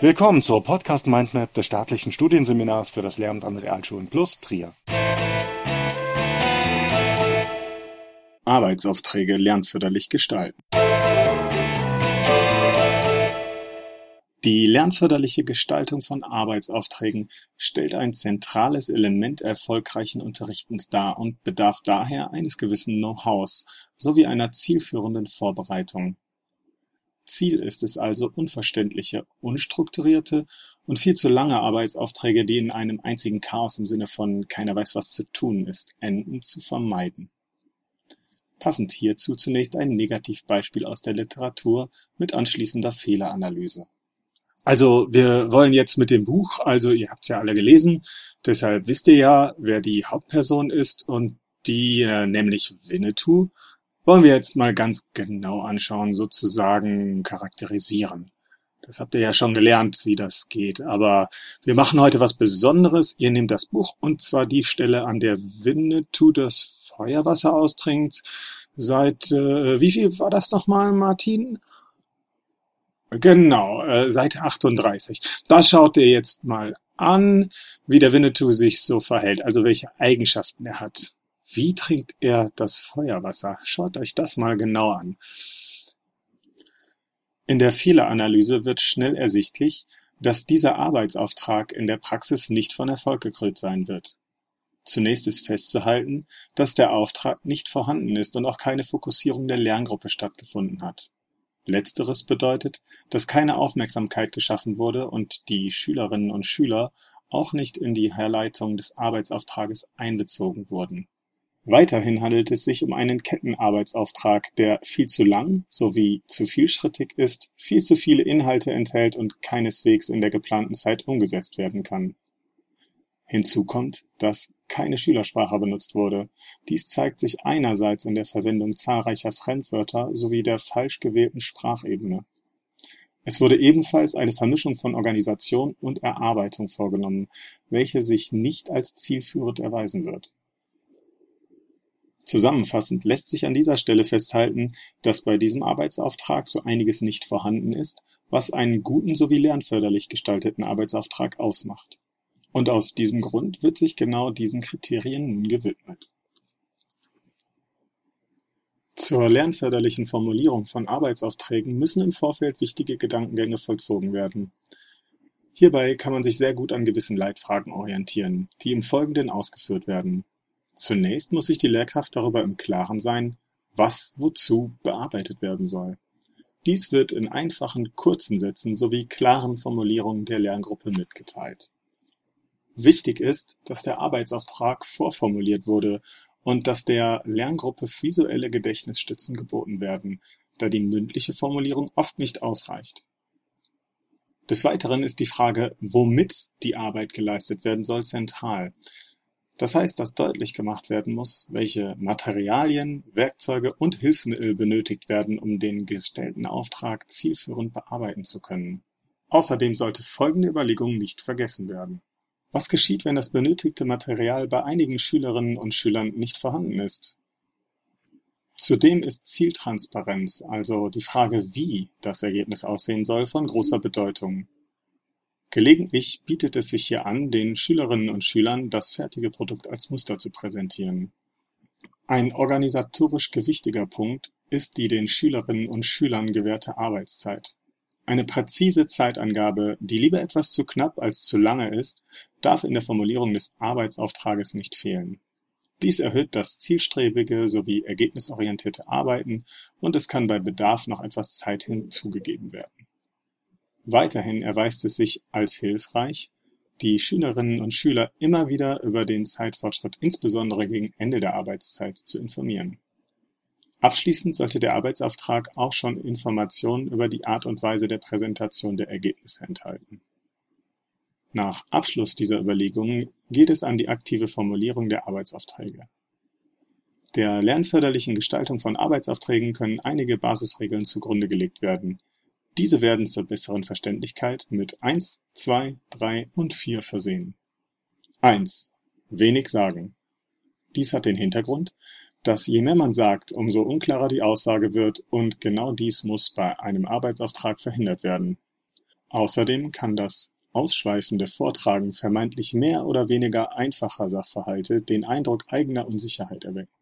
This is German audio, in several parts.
Willkommen zur Podcast Mindmap des staatlichen Studienseminars für das Lehramt an Realschulen Plus Trier. Arbeitsaufträge lernförderlich gestalten. Die lernförderliche Gestaltung von Arbeitsaufträgen stellt ein zentrales Element erfolgreichen Unterrichtens dar und bedarf daher eines gewissen Know-hows sowie einer zielführenden Vorbereitung. Ziel ist es also, unverständliche, unstrukturierte und viel zu lange Arbeitsaufträge, die in einem einzigen Chaos im Sinne von keiner weiß was zu tun ist, enden, zu vermeiden. Passend hierzu zunächst ein Negativbeispiel aus der Literatur mit anschließender Fehleranalyse. Also wir wollen jetzt mit dem Buch, also ihr habt es ja alle gelesen, deshalb wisst ihr ja, wer die Hauptperson ist und die, äh, nämlich Winnetou, wollen wir jetzt mal ganz genau anschauen, sozusagen charakterisieren. Das habt ihr ja schon gelernt, wie das geht. Aber wir machen heute was Besonderes. Ihr nehmt das Buch und zwar die Stelle, an der Winnetou das Feuerwasser austrinkt. Seit, äh, wie viel war das nochmal, Martin? Genau, äh, Seite 38. Da schaut ihr jetzt mal an, wie der Winnetou sich so verhält, also welche Eigenschaften er hat. Wie trinkt er das Feuerwasser? Schaut euch das mal genau an. In der Fehleranalyse wird schnell ersichtlich, dass dieser Arbeitsauftrag in der Praxis nicht von Erfolg gekrönt sein wird. Zunächst ist festzuhalten, dass der Auftrag nicht vorhanden ist und auch keine Fokussierung der Lerngruppe stattgefunden hat. Letzteres bedeutet, dass keine Aufmerksamkeit geschaffen wurde und die Schülerinnen und Schüler auch nicht in die Herleitung des Arbeitsauftrages einbezogen wurden Weiterhin handelt es sich um einen Kettenarbeitsauftrag, der viel zu lang sowie zu vielschrittig ist, viel zu viele Inhalte enthält und keineswegs in der geplanten Zeit umgesetzt werden kann. Hinzu kommt, dass keine Schülersprache benutzt wurde. Dies zeigt sich einerseits in der Verwendung zahlreicher Fremdwörter sowie der falsch gewählten Sprachebene. Es wurde ebenfalls eine Vermischung von Organisation und Erarbeitung vorgenommen, welche sich nicht als zielführend erweisen wird Zusammenfassend lässt sich an dieser Stelle festhalten, dass bei diesem Arbeitsauftrag so einiges nicht vorhanden ist, was einen guten sowie lernförderlich gestalteten Arbeitsauftrag ausmacht. Und aus diesem Grund wird sich genau diesen Kriterien nun gewidmet. Zur lernförderlichen Formulierung von Arbeitsaufträgen müssen im Vorfeld wichtige Gedankengänge vollzogen werden. Hierbei kann man sich sehr gut an gewissen Leitfragen orientieren, die im Folgenden ausgeführt werden Zunächst muss sich die Lehrkraft darüber im Klaren sein, was wozu bearbeitet werden soll. Dies wird in einfachen, kurzen Sätzen sowie klaren Formulierungen der Lerngruppe mitgeteilt. Wichtig ist, dass der Arbeitsauftrag vorformuliert wurde und dass der Lerngruppe visuelle Gedächtnisstützen geboten werden, da die mündliche Formulierung oft nicht ausreicht. Des Weiteren ist die Frage, womit die Arbeit geleistet werden soll, zentral. Das heißt, dass deutlich gemacht werden muss, welche Materialien, Werkzeuge und Hilfsmittel benötigt werden, um den gestellten Auftrag zielführend bearbeiten zu können. Außerdem sollte folgende Überlegung nicht vergessen werden. Was geschieht, wenn das benötigte Material bei einigen Schülerinnen und Schülern nicht vorhanden ist? Zudem ist Zieltransparenz, also die Frage, wie das Ergebnis aussehen soll, von großer Bedeutung. Gelegentlich bietet es sich hier an, den Schülerinnen und Schülern das fertige Produkt als Muster zu präsentieren. Ein organisatorisch gewichtiger Punkt ist die den Schülerinnen und Schülern gewährte Arbeitszeit. Eine präzise Zeitangabe, die lieber etwas zu knapp als zu lange ist, darf in der Formulierung des Arbeitsauftrages nicht fehlen. Dies erhöht das zielstrebige sowie ergebnisorientierte Arbeiten und es kann bei Bedarf noch etwas Zeit hinzugegeben werden. Weiterhin erweist es sich als hilfreich, die Schülerinnen und Schüler immer wieder über den Zeitfortschritt insbesondere gegen Ende der Arbeitszeit zu informieren. Abschließend sollte der Arbeitsauftrag auch schon Informationen über die Art und Weise der Präsentation der Ergebnisse enthalten. Nach Abschluss dieser Überlegungen geht es an die aktive Formulierung der Arbeitsaufträge. Der lernförderlichen Gestaltung von Arbeitsaufträgen können einige Basisregeln zugrunde gelegt werden, diese werden zur besseren Verständlichkeit mit eins, zwei, drei und vier versehen. 1. Wenig sagen. Dies hat den Hintergrund, dass je mehr man sagt, umso unklarer die Aussage wird und genau dies muss bei einem Arbeitsauftrag verhindert werden. Außerdem kann das ausschweifende Vortragen vermeintlich mehr oder weniger einfacher Sachverhalte den Eindruck eigener Unsicherheit erwecken.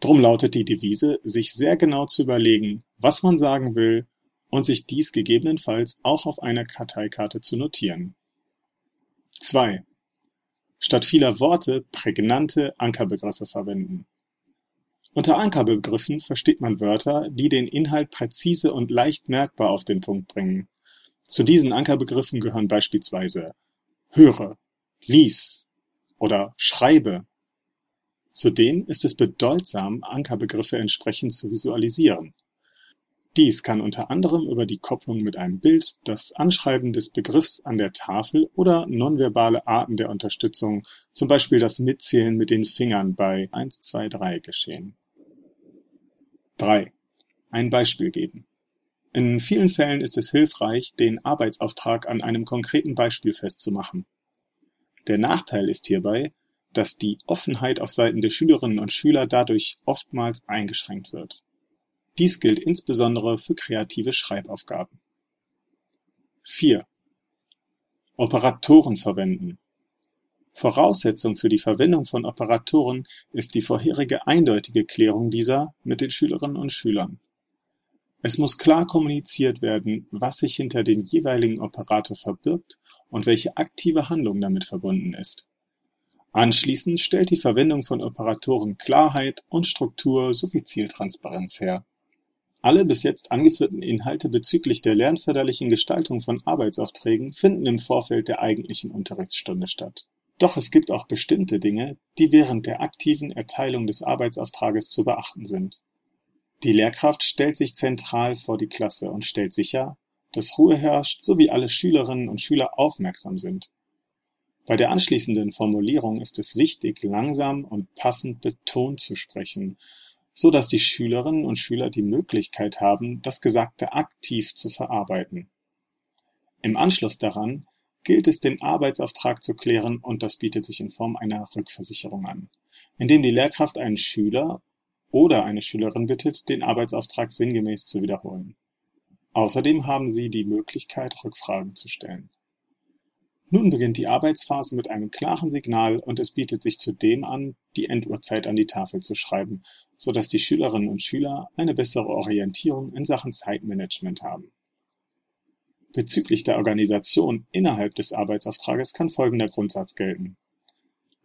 Drum lautet die Devise, sich sehr genau zu überlegen, was man sagen will und sich dies gegebenenfalls auch auf einer Karteikarte zu notieren. 2. Statt vieler Worte prägnante Ankerbegriffe verwenden. Unter Ankerbegriffen versteht man Wörter, die den Inhalt präzise und leicht merkbar auf den Punkt bringen. Zu diesen Ankerbegriffen gehören beispielsweise höre, lies oder schreibe. Zudem ist es bedeutsam, Ankerbegriffe entsprechend zu visualisieren. Dies kann unter anderem über die Kopplung mit einem Bild, das Anschreiben des Begriffs an der Tafel oder nonverbale Arten der Unterstützung, zum Beispiel das Mitzählen mit den Fingern bei 1, 2, 3 geschehen. 3. Ein Beispiel geben. In vielen Fällen ist es hilfreich, den Arbeitsauftrag an einem konkreten Beispiel festzumachen. Der Nachteil ist hierbei, dass die Offenheit auf Seiten der Schülerinnen und Schüler dadurch oftmals eingeschränkt wird. Dies gilt insbesondere für kreative Schreibaufgaben. 4. Operatoren verwenden. Voraussetzung für die Verwendung von Operatoren ist die vorherige eindeutige Klärung dieser mit den Schülerinnen und Schülern. Es muss klar kommuniziert werden, was sich hinter dem jeweiligen Operator verbirgt und welche aktive Handlung damit verbunden ist. Anschließend stellt die Verwendung von Operatoren Klarheit und Struktur sowie Zieltransparenz her. Alle bis jetzt angeführten Inhalte bezüglich der lernförderlichen Gestaltung von Arbeitsaufträgen finden im Vorfeld der eigentlichen Unterrichtsstunde statt. Doch es gibt auch bestimmte Dinge, die während der aktiven Erteilung des Arbeitsauftrages zu beachten sind. Die Lehrkraft stellt sich zentral vor die Klasse und stellt sicher, dass Ruhe herrscht sowie alle Schülerinnen und Schüler aufmerksam sind. Bei der anschließenden Formulierung ist es wichtig, langsam und passend betont zu sprechen, so dass die Schülerinnen und Schüler die Möglichkeit haben, das Gesagte aktiv zu verarbeiten. Im Anschluss daran gilt es, den Arbeitsauftrag zu klären und das bietet sich in Form einer Rückversicherung an, indem die Lehrkraft einen Schüler oder eine Schülerin bittet, den Arbeitsauftrag sinngemäß zu wiederholen. Außerdem haben Sie die Möglichkeit, Rückfragen zu stellen. Nun beginnt die Arbeitsphase mit einem klaren Signal und es bietet sich zudem an, die Enduhrzeit an die Tafel zu schreiben, so dass die Schülerinnen und Schüler eine bessere Orientierung in Sachen Zeitmanagement haben. Bezüglich der Organisation innerhalb des Arbeitsauftrages kann folgender Grundsatz gelten.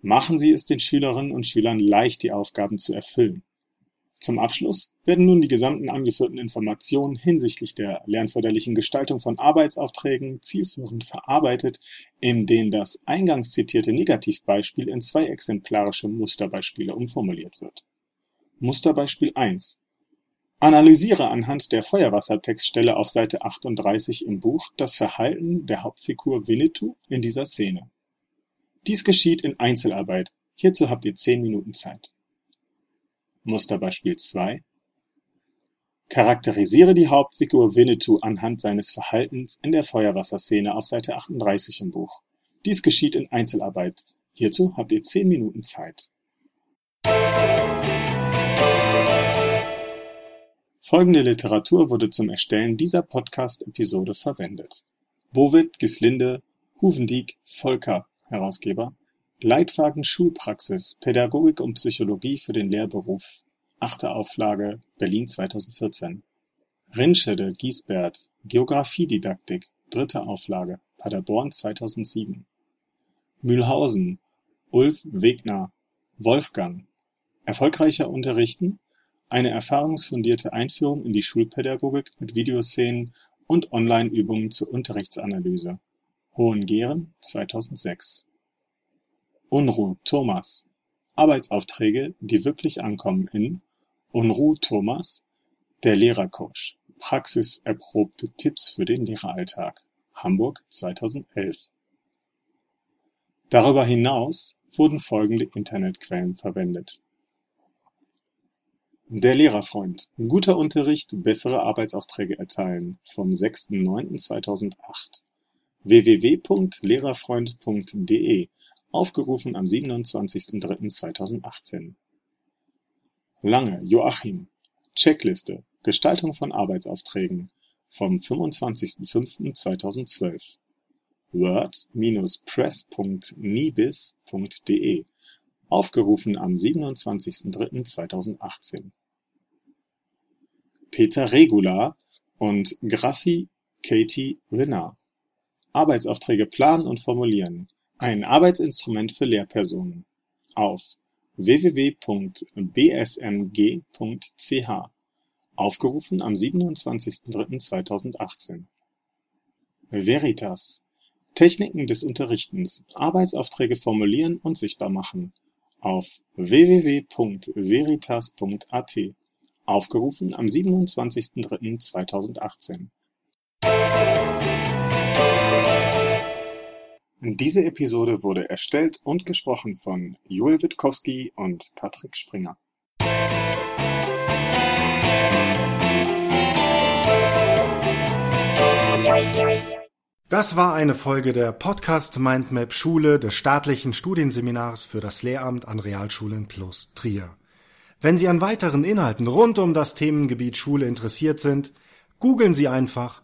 Machen Sie es den Schülerinnen und Schülern leicht, die Aufgaben zu erfüllen. Zum Abschluss werden nun die gesamten angeführten Informationen hinsichtlich der lernförderlichen Gestaltung von Arbeitsaufträgen zielführend verarbeitet, in denen das eingangs zitierte Negativbeispiel in zwei exemplarische Musterbeispiele umformuliert wird. Musterbeispiel 1 Analysiere anhand der Feuerwassertextstelle auf Seite 38 im Buch das Verhalten der Hauptfigur Winnetou in dieser Szene. Dies geschieht in Einzelarbeit. Hierzu habt ihr zehn Minuten Zeit. Musterbeispiel 2 Charakterisiere die Hauptfigur Winnetou anhand seines Verhaltens in der Feuerwasserszene auf Seite 38 im Buch. Dies geschieht in Einzelarbeit. Hierzu habt ihr 10 Minuten Zeit. Folgende Literatur wurde zum Erstellen dieser Podcast-Episode verwendet. Bovid, Gislinde, Huvendieck, Volker, Herausgeber Leitfaden Schulpraxis Pädagogik und Psychologie für den Lehrberuf. (achte Auflage, Berlin 2014) Rinschede, Giesbert Geographiedidaktik (dritte Auflage, Paderborn 2007) Mühlhausen, Ulf Wegner, Wolfgang. Erfolgreicher Unterrichten: Eine erfahrungsfundierte Einführung in die Schulpädagogik mit Videoszenen und Online-Übungen zur Unterrichtsanalyse. Hohengehren 2006 Unruh, Thomas: Arbeitsaufträge, die wirklich ankommen in Unruh, Thomas: Der Lehrercoach. Praxiserprobte Tipps für den Lehreralltag. Hamburg 2011. Darüber hinaus wurden folgende Internetquellen verwendet. Der Lehrerfreund. Guter Unterricht, bessere Arbeitsaufträge erteilen vom 6.9.2008 www.lehrerfreund.de Aufgerufen am 27.03.2018. Lange, Joachim: Checkliste: Gestaltung von Arbeitsaufträgen vom 25.05.2012 word-press.nibis.de aufgerufen am 27.03.2018 Peter Regula und Grassi Katie Renard Arbeitsaufträge planen und formulieren. Ein Arbeitsinstrument für Lehrpersonen auf www.bsmg.ch aufgerufen am 27.03.2018 Veritas. Techniken des Unterrichtens. Arbeitsaufträge formulieren und sichtbar machen auf www.veritas.at aufgerufen am 27.03.2018 Diese Episode wurde erstellt und gesprochen von Joel Witkowski und Patrick Springer. Das war eine Folge der Podcast Mindmap Schule des staatlichen Studienseminars für das Lehramt an Realschulen plus Trier. Wenn Sie an weiteren Inhalten rund um das Themengebiet Schule interessiert sind, googeln Sie einfach